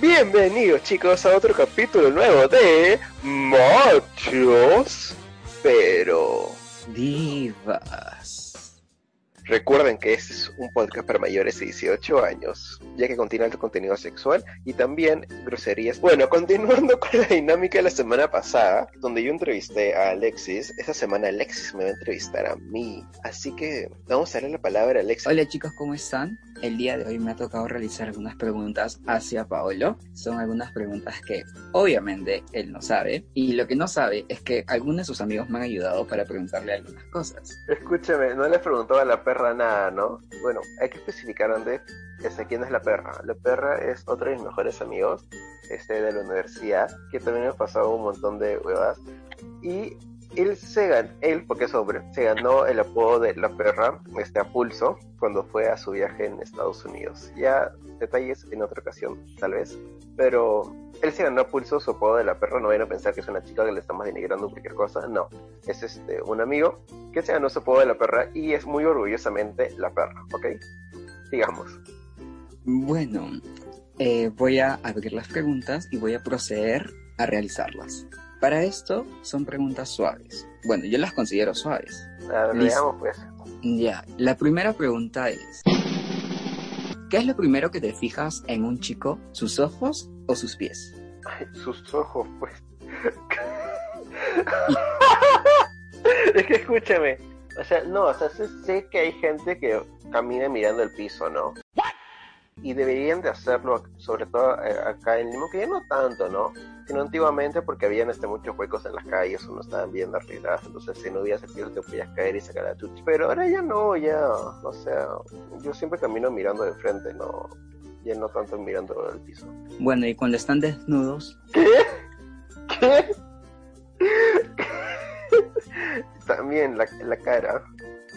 Bienvenidos chicos a otro capítulo nuevo de Machos, pero Divas. Recuerden que este es un podcast para mayores de 18 años, ya que contiene alto contenido sexual y también groserías. Bueno, continuando con la dinámica de la semana pasada, donde yo entrevisté a Alexis, esta semana Alexis me va a entrevistar a mí, así que vamos a darle la palabra a Alexis. Hola chicos, ¿cómo están? El día de hoy me ha tocado realizar algunas preguntas hacia Paolo. Son algunas preguntas que obviamente él no sabe. Y lo que no sabe es que algunos de sus amigos me han ayudado para preguntarle algunas cosas. Escúchame, no le preguntó a la perra nada, ¿no? Bueno, hay que especificar dónde, este, quién es la perra. La perra es otro de mis mejores amigos, este, de la universidad, que también ha pasado un montón de huevas. Y él se ganó, él, porque es hombre, se ganó el apodo de la perra, este, a pulso, cuando fue a su viaje en Estados Unidos. Ya detalles en otra ocasión, tal vez. Pero él se ganó a pulso su apodo de la perra, no vayan a pensar que es una chica que le estamos denigrando cualquier cosa, no. Es este, un amigo que se ganó su apodo de la perra y es muy orgullosamente la perra, ¿ok? Sigamos. Bueno, eh, voy a abrir las preguntas y voy a proceder a realizarlas. Para esto son preguntas suaves. Bueno, yo las considero suaves. A ver, Listo. veamos pues. Ya, la primera pregunta es, ¿qué es lo primero que te fijas en un chico? ¿Sus ojos o sus pies? Ay, sus ojos, pues. es que escúchame. O sea, no, o sea, sé que hay gente que camina mirando el piso, ¿no? Y deberían de hacerlo, sobre todo eh, acá en Lima, que ya no tanto, ¿no? Sino antiguamente porque habían este, muchos huecos en las calles, uno estaban bien entonces si no hubieras el piso te podías caer y sacar la chucha. Pero ahora ya no, ya, o sea, yo siempre camino mirando de frente, ¿no? Ya no tanto mirando el piso. Bueno, y cuando están desnudos, ¿Qué? ¿Qué? También la, la cara.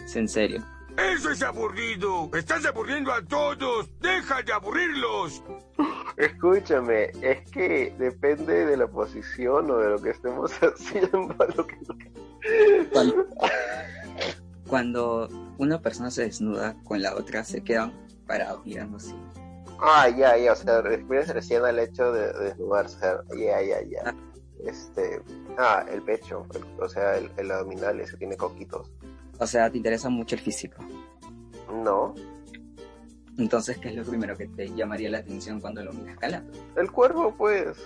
es en serio. ¡Eso es aburrido! ¡Estás aburriendo a todos! ¡Deja de aburrirlos! Escúchame, es que depende de la posición o de lo que estemos haciendo. Lo que... Cuando, cuando una persona se desnuda con la otra, se quedan parados mirando así. Ah, ya, ya, o sea, refieres recién al hecho de, de desnudarse, ya, ya, ya. Este, ah, el pecho, el- o sea, el, el abdominal ese tiene coquitos. O sea, te interesa mucho el físico. No, Entonces, ¿qué es lo primero que te llamaría la atención cuando lo miras calando? el cuerpo, pues.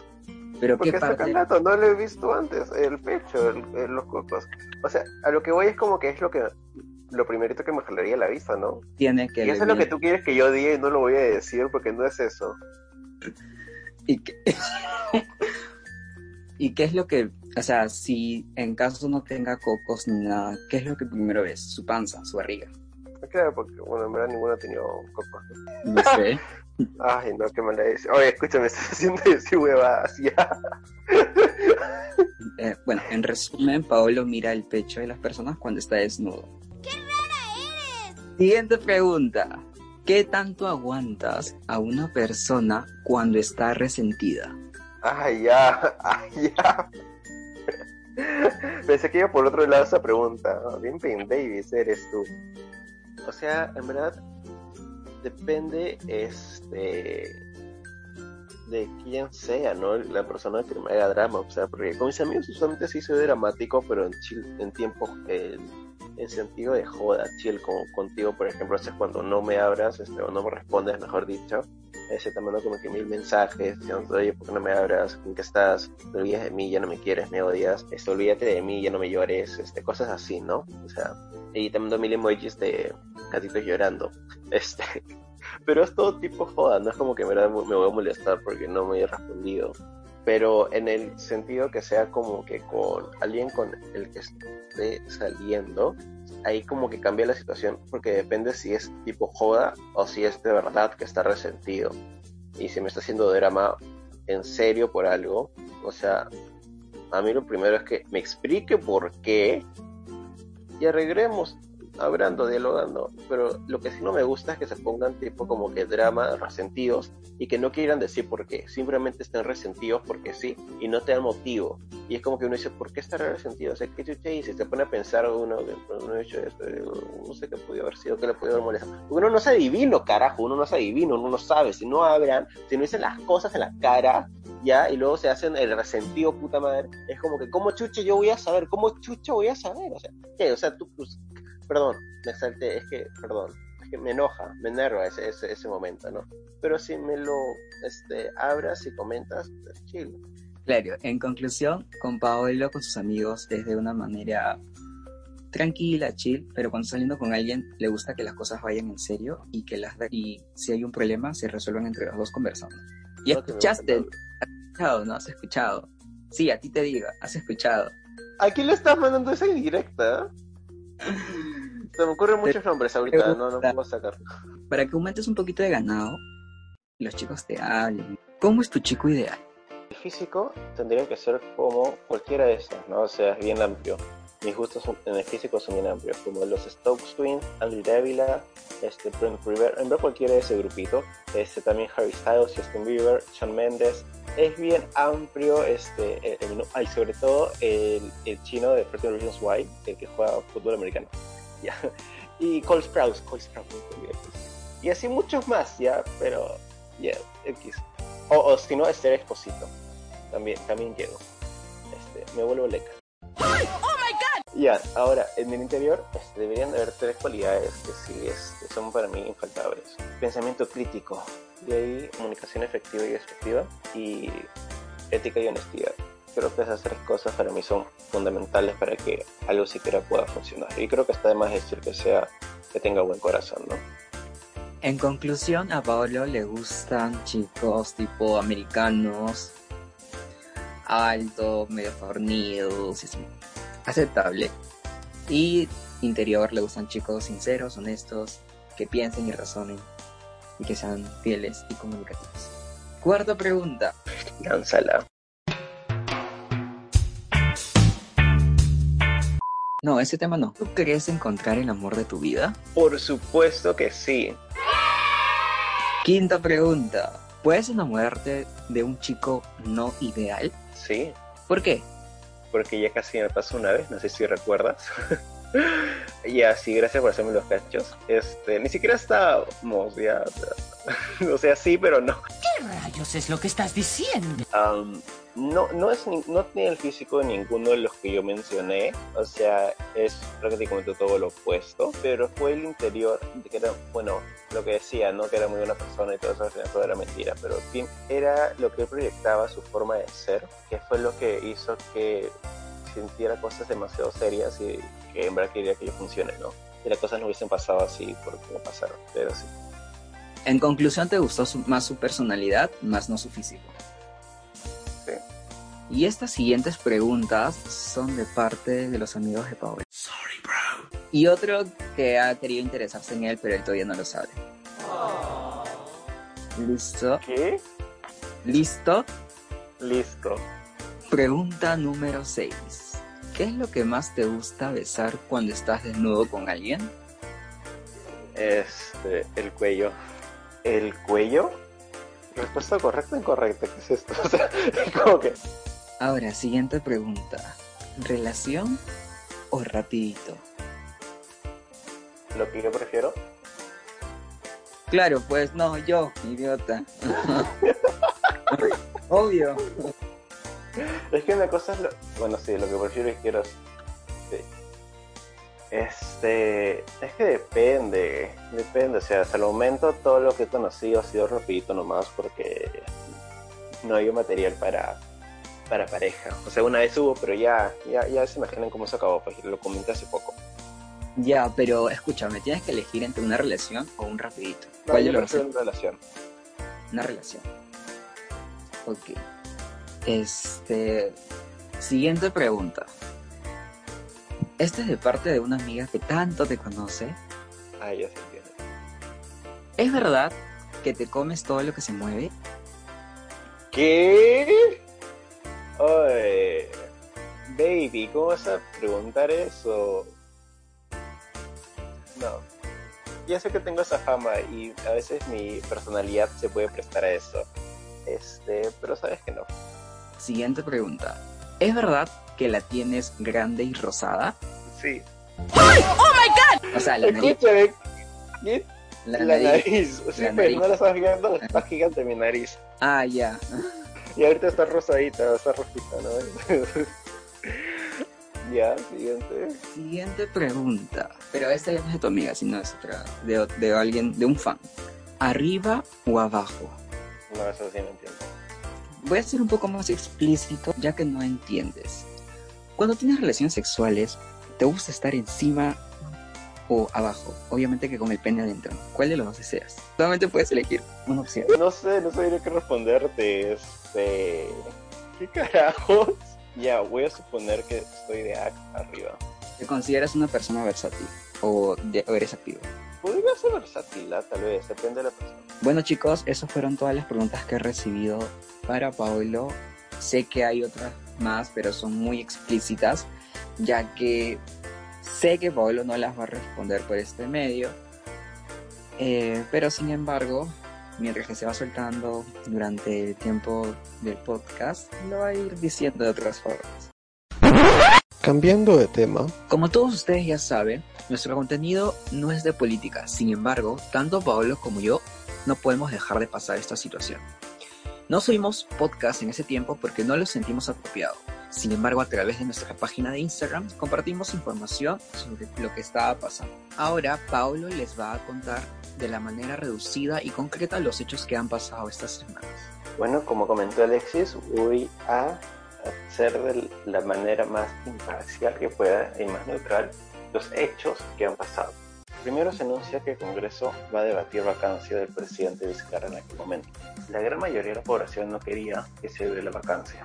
Pero Porque qué está parte... calato, no lo he visto antes, el pecho, el- el- los cocos. O sea, a lo que voy es como que es lo que lo primerito que me jalaría la vista, ¿no? tiene que Y eso es lo que tú quieres que yo diga y no lo voy a decir porque no es eso. ¿Y qué... ¿Y qué es lo que, o sea, si en caso no tenga cocos ni nada, ¿qué es lo que primero ves? Su panza, su barriga. Claro, porque, bueno, en verdad ninguno ha tenido cocos. ¿no? Sé. Ay, no, qué mala es. Oye, escúchame, estás haciendo huevadas, ya. Eh, bueno, en resumen, Paolo mira el pecho de las personas cuando está desnudo. ¡Qué rara eres! Siguiente pregunta. ¿Qué tanto aguantas a una persona cuando está resentida? Ay, ya, ay, ya. Pensé que iba por otro lado esa pregunta. Ah, Bien Pin Davis eres tú. O sea, en verdad, depende este de quién sea, ¿no? La persona que me haga drama. O sea, porque con mis amigos usualmente sí soy dramático, pero en, en tiempo, en, en sentido de joda, chill, como contigo, por ejemplo, es cuando no me abras, este, o no me respondes, mejor dicho ese te mando como que mil mensajes, diciendo, oye, ¿por qué no me abras? ¿En qué estás? Te olvidas de mí, ya no me quieres, me odias, este, olvídate de mí, ya no me llores, este, cosas así, ¿no? O sea, y te mando mil emojis de gatitos llorando, este, pero es todo tipo joda, no es como que me voy a molestar porque no me he respondido, pero en el sentido que sea como que con alguien con el que esté saliendo, ahí como que cambia la situación porque depende si es tipo joda o si es de verdad que está resentido. Y si me está haciendo drama en serio por algo, o sea, a mí lo primero es que me explique por qué y arreglemos hablando, dialogando, pero lo que sí no me gusta es que se pongan tipo como que drama, resentidos, y que no quieran decir por qué, simplemente estén resentidos porque sí, y no te dan motivo. Y es como que uno dice, ¿por qué estar resentido? O sea, ¿qué chucha Si se pone a pensar uno, uno ha hecho esto, no sé qué pudo haber sido, qué le pudo haber molestado. Uno no es adivino, carajo, uno no es adivino, uno no sabe, si no hablan, si no dicen las cosas en la cara, ya, y luego se hacen el resentido, puta madre, es como que, ¿cómo chucha yo voy a saber? ¿Cómo chucha voy a saber? O sea, ¿qué? O sea, tú, pues, perdón, me salté, es que, perdón, es que me enoja, me enerva ese, ese, ese momento, ¿no? Pero si me lo este, abras y comentas, pues chill. Claro, en conclusión, con Paolo, con sus amigos, es de una manera tranquila, chill, pero cuando saliendo con alguien le gusta que las cosas vayan en serio y que las y si hay un problema se resuelvan entre los dos conversando. Y escuchaste, has escuchado, ¿no? Has escuchado. Sí, a ti te digo, has escuchado. ¿A quién le estás mandando esa indirecta? Se me ocurren muchos nombres ahorita, no, no puedo sacar. Para que aumentes un poquito de ganado, los chicos te hablen. ¿Cómo es tu chico ideal? El físico tendría que ser como cualquiera de estos, ¿no? O sea, es bien amplio. Mis gustos son- en el físico son bien amplios, como los Stokes Twins, Andy Davila, este, Brent River, en verdad cualquiera de ese grupito. Este, también Harry Styles, Justin Bieber, Shawn Mendes. Es bien amplio, este, el, el- sobre todo el, el chino de 13 Reasons Why, el que juega fútbol americano. Ya. Y Cole Sprouse, Cole Sprouse, me olvidé, pues. Y así muchos más, ya, pero, ya, X. O, o si no, Esther Exposito. También, también llego. Este, me vuelvo leca. Ya, ahora, en el interior este, deberían de haber tres cualidades que sí este, son para mí infaltables. Pensamiento crítico, de ahí comunicación efectiva y efectiva, y ética y honestidad. Creo que esas tres cosas para mí son fundamentales para que algo siquiera pueda funcionar. Y creo que está de más decir que sea que tenga buen corazón, ¿no? En conclusión, a Paolo le gustan chicos tipo americanos, alto, medio fornidos, aceptable. Y interior le gustan chicos sinceros, honestos, que piensen y razonen y que sean fieles y comunicativos. Cuarta pregunta. Lánzala. No, ese tema no. ¿Tú crees encontrar el amor de tu vida? Por supuesto que sí. Quinta pregunta. ¿Puedes enamorarte de un chico no ideal? Sí, ¿Por qué? porque ya casi me pasó una vez, no sé si recuerdas. y así, gracias por hacerme los cachos. Este, ni siquiera estábamos ya. o sea, sí, pero no. ¿Qué rayos es lo que estás diciendo? Am, no, no, es no tiene el físico de ninguno de los que yo mencioné, o sea, es prácticamente todo lo opuesto, pero fue el interior, de que era, bueno, lo que decía, ¿no? Que era muy buena persona y todo eso, todo era mentira, pero fin, era lo que proyectaba, su forma de ser, que fue lo que hizo que sintiera cosas demasiado serias y que en verdad quería que yo funcione, ¿no? Y las cosas no hubiesen pasado así por como pasaron, pero sí. En conclusión, ¿te gustó más su personalidad, más no su físico? Y estas siguientes preguntas son de parte de los amigos de Paul. Sorry, bro. Y otro que ha querido interesarse en él, pero él todavía no lo sabe. ¿Listo? ¿Qué? ¿Listo? Listo. Pregunta número 6. ¿Qué es lo que más te gusta besar cuando estás desnudo con alguien? Este, el cuello. ¿El cuello? Respuesta correcta o incorrecta, ¿qué es esto? O sea, como que. Ahora, siguiente pregunta. ¿Relación o rapidito? Lo que yo prefiero. Claro, pues no, yo, idiota. Obvio. Es que una cosa es lo. Bueno, sí, lo que prefiero y quiero. es- sí. Este. Es que depende. Depende. O sea, hasta el momento todo lo que he conocido ha sido rapidito nomás porque no había material para. Para pareja. O sea, una vez hubo, pero ya, ya, ya se imaginan cómo se acabó, pues lo comenté hace poco. Ya, pero escúchame, tienes que elegir entre una relación o un rapidito. No, ¿Cuál yo prefiero dos? una relación. Una relación. Ok. Este. Siguiente pregunta. Esta es de parte de una amiga que tanto te conoce. Ah, ya se entiende. ¿Es verdad que te comes todo lo que se mueve? ¿Qué? Oye, baby, ¿cómo vas a preguntar eso? no. Ya sé que tengo esa fama y a veces mi personalidad se puede prestar a eso. Este, pero sabes que no. Siguiente pregunta. ¿Es verdad que la tienes grande y rosada? Sí. O sea, la nariz. Escúchame. ¿qué? La, La, nariz. nariz. Sí, La pero nariz. no la estás viendo, está gigante mi nariz. Ah, ya. Y ahorita está rosadita, está rojita, ¿no? ya, siguiente. Siguiente pregunta. Pero esta ya no es de tu amiga, sino es otra. De, de alguien, de un fan. ¿Arriba o abajo? No, eso sí no entiendo. Voy a ser un poco más explícito, ya que no entiendes. Cuando tienes relaciones sexuales, ¿te gusta estar encima o abajo? Obviamente que con el pene adentro. ¿Cuál de los dos deseas? Solamente puedes elegir una opción. No sé, no sabría qué responderte. Este. ¿Qué carajos? Ya, voy a suponer que estoy de arriba. ¿Te consideras una persona versátil o, de- o eres activo? Podría ser versátil, ¿ah? tal vez, depende de la persona. Bueno chicos, esas fueron todas las preguntas que he recibido para Paolo. Sé que hay otras más, pero son muy explícitas, ya que sé que Paolo no las va a responder por este medio. Eh, pero sin embargo, mientras que se va soltando durante el tiempo del podcast, lo va a ir diciendo de otras formas. Cambiando de tema, Como todos ustedes ya saben, nuestro contenido no es de política. Sin embargo, tanto Paolo como yo no podemos dejar de pasar esta situación. No subimos podcast en ese tiempo porque no lo sentimos apropiado. Sin embargo, a través de nuestra página de Instagram compartimos información sobre lo que estaba pasando. Ahora, Paolo les va a contar de la manera reducida y concreta los hechos que han pasado estas semanas. Bueno, como comentó Alexis, voy a hacer de la manera más imparcial que pueda y más neutral los hechos que han pasado. Primero se anuncia que el Congreso va a debatir vacancia del presidente Vizcarra en aquel momento. La gran mayoría de la población no quería que se dé la vacancia.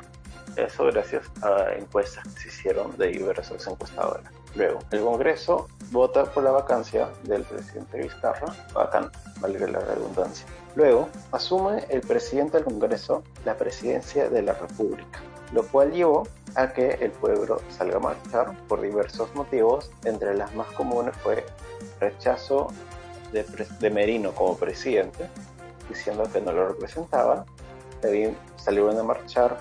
Eso gracias a encuestas que se hicieron de diversas encuestadoras. Luego, el Congreso vota por la vacancia del presidente Vizcarra, vacante, valga la redundancia. Luego, asume el presidente del Congreso la presidencia de la República, lo cual llevó a que el pueblo salga a marchar por diversos motivos. Entre las más comunes fue rechazo de, Merino como presidente, diciendo que no lo representaba. Salieron a marchar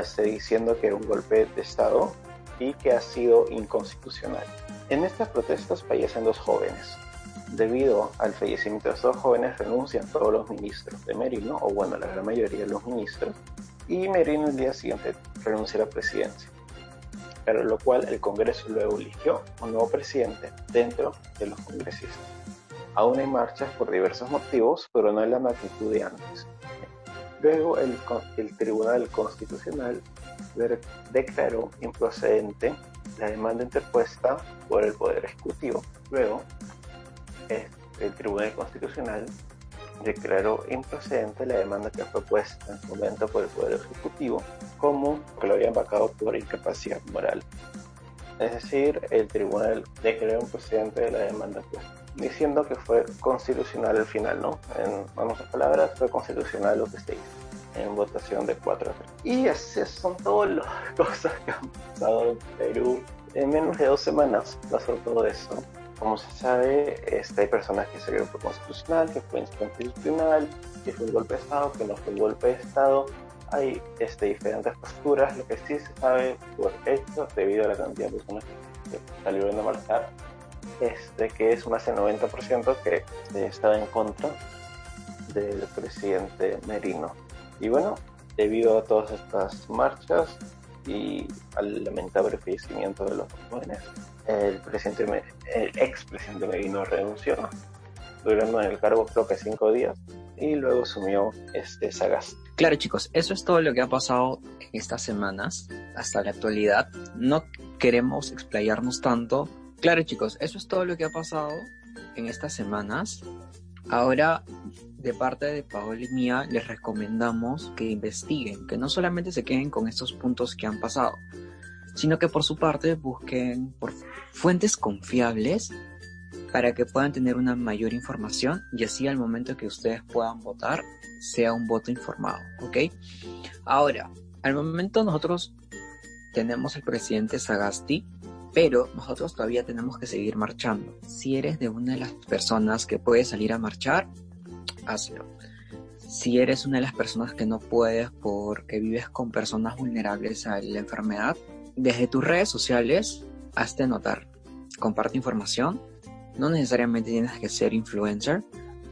este, diciendo que era un golpe de Estado y que ha sido inconstitucional. En estas protestas fallecen dos jóvenes. Debido al fallecimiento de estos jóvenes renuncian todos los ministros de Merino, o bueno, la gran mayoría de los ministros, y Merino el día siguiente renuncia a la presidencia. Pero lo cual el Congreso luego eligió un nuevo presidente dentro de los congresistas. Aún hay marchas por diversos motivos, pero no en la magnitud de antes. Luego el, el Tribunal Constitucional declaró improcedente la demanda interpuesta por el Poder Ejecutivo. Luego, el Tribunal Constitucional declaró improcedente la demanda que fue puesta en su momento por el Poder Ejecutivo como que lo habían vacado por incapacidad moral. Es decir, el tribunal declaró improcedente la demanda puesta, diciendo que fue constitucional al final, ¿no? En otras palabras, fue constitucional lo que se hizo en votación de 4 a 3. Y esas son todas las cosas que han pasado en Perú. En menos de dos semanas pasó todo eso. Como se sabe, este, hay personas que se que fue constitucional, que fue inconstitucional, que fue un golpe de Estado, que no fue un golpe de Estado. Hay este, diferentes posturas. Lo que sí se sabe por hecho, debido a la cantidad de personas que salieron a marchar, es de que es más del 90% que eh, estaba en contra del presidente Merino. Y bueno, debido a todas estas marchas y al lamentable fallecimiento de los jóvenes, el presidente, el expresidente Merino renunció, durando en el cargo creo que cinco días, y luego asumió este Sagasti. Claro chicos, eso es todo lo que ha pasado en estas semanas hasta la actualidad. No queremos explayarnos tanto. Claro chicos, eso es todo lo que ha pasado en estas semanas. Ahora, de parte de Paola y mía, les recomendamos que investiguen, que no solamente se queden con estos puntos que han pasado, sino que por su parte busquen por fuentes confiables para que puedan tener una mayor información y así al momento que ustedes puedan votar sea un voto informado, ¿ok? Ahora, al momento nosotros tenemos el presidente Sagasti Pero nosotros todavía tenemos que seguir marchando. Si eres de una de las personas que puede salir a marchar, hazlo. Si eres una de las personas que no puedes porque vives con personas vulnerables a la enfermedad, desde tus redes sociales, hazte notar. Comparte información. No necesariamente tienes que ser influencer.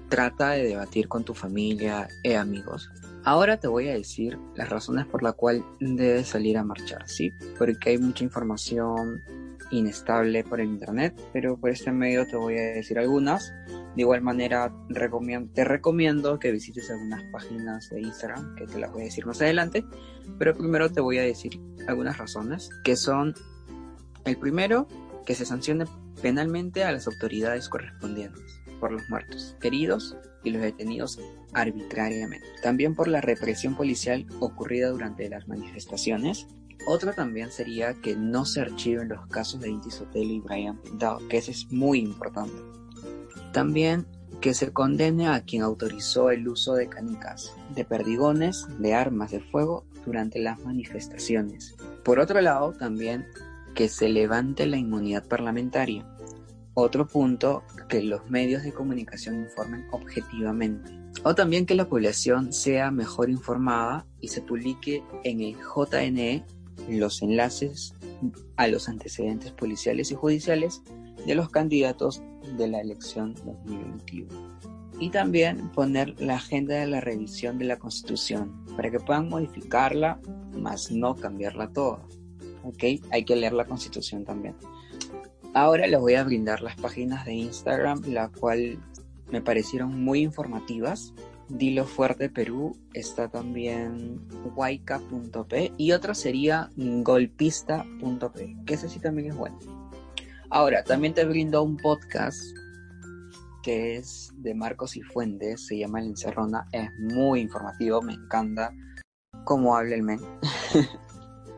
Trata de debatir con tu familia e amigos. Ahora te voy a decir las razones por las cuales debes salir a marchar, ¿sí? Porque hay mucha información inestable por el internet, pero por este medio te voy a decir algunas. De igual manera, te recomiendo que visites algunas páginas de Instagram, que te las voy a decir más adelante, pero primero te voy a decir algunas razones, que son, el primero, que se sancione penalmente a las autoridades correspondientes por los muertos, heridos y los detenidos arbitrariamente. También por la represión policial ocurrida durante las manifestaciones otro también sería que no se archiven los casos de Inti Sotelo y Brian Pintado, que ese es muy importante. También que se condene a quien autorizó el uso de canicas, de perdigones, de armas de fuego durante las manifestaciones. Por otro lado, también que se levante la inmunidad parlamentaria. Otro punto, que los medios de comunicación informen objetivamente. O también que la población sea mejor informada y se publique en el JNE los enlaces a los antecedentes policiales y judiciales de los candidatos de la elección 2021. Y también poner la agenda de la revisión de la Constitución para que puedan modificarla, más no cambiarla toda. ¿Ok? Hay que leer la Constitución también. Ahora les voy a brindar las páginas de Instagram, la cual me parecieron muy informativas Dilo Fuerte Perú, está también Waika.p y otra sería golpista.p, que ese sí también es bueno. Ahora, también te brindo un podcast que es de Marcos y Fuentes, se llama El Encerrona, es muy informativo, me encanta cómo habla el men.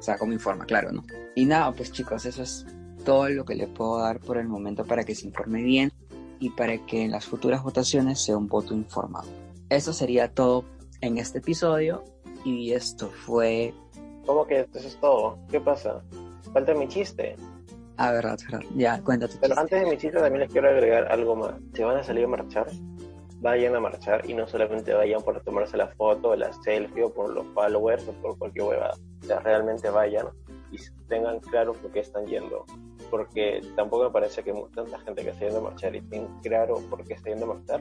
sea, cómo informa, claro, ¿no? Y nada, pues chicos, eso es todo lo que le puedo dar por el momento para que se informe bien y para que en las futuras votaciones sea un voto informado. Eso sería todo en este episodio y esto fue... ¿Cómo que eso es todo? ¿Qué pasa? Falta mi chiste. Ah, verdad, verdad. Ya, cuéntate. Pero antes de mi chiste también les quiero agregar algo más. Si van a salir a marchar, vayan a marchar y no solamente vayan por tomarse la foto, la selfie o por los followers o por cualquier huevada. Sea, realmente vayan y tengan claro por qué están yendo. Porque tampoco me parece que tanta gente que está yendo a marchar y tenga claro por qué está yendo a marchar,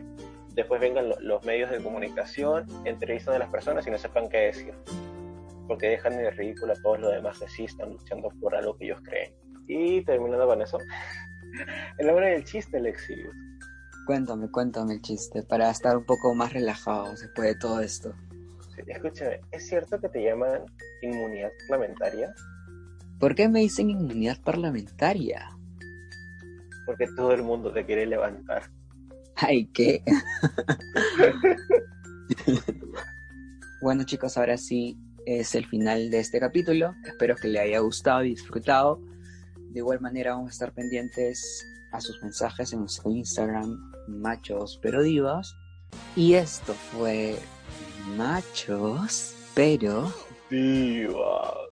después vengan los medios de comunicación, entrevistan a las personas y no sepan qué decir. Porque dejan de ridículo a todos los demás que sí están luchando por algo que ellos creen. Y terminando con eso, en la hora del chiste, Lexius. Cuéntame, cuéntame el chiste, para estar un poco más relajados después de todo esto. Escúchame, ¿es cierto que te llaman inmunidad parlamentaria? ¿Por qué me dicen inmunidad parlamentaria? Porque todo el mundo te quiere levantar. Ay, qué. bueno, chicos, ahora sí es el final de este capítulo. Espero que le haya gustado y disfrutado. De igual manera, vamos a estar pendientes a sus mensajes en nuestro Instagram, machos pero divas. Y esto fue Machos pero divas.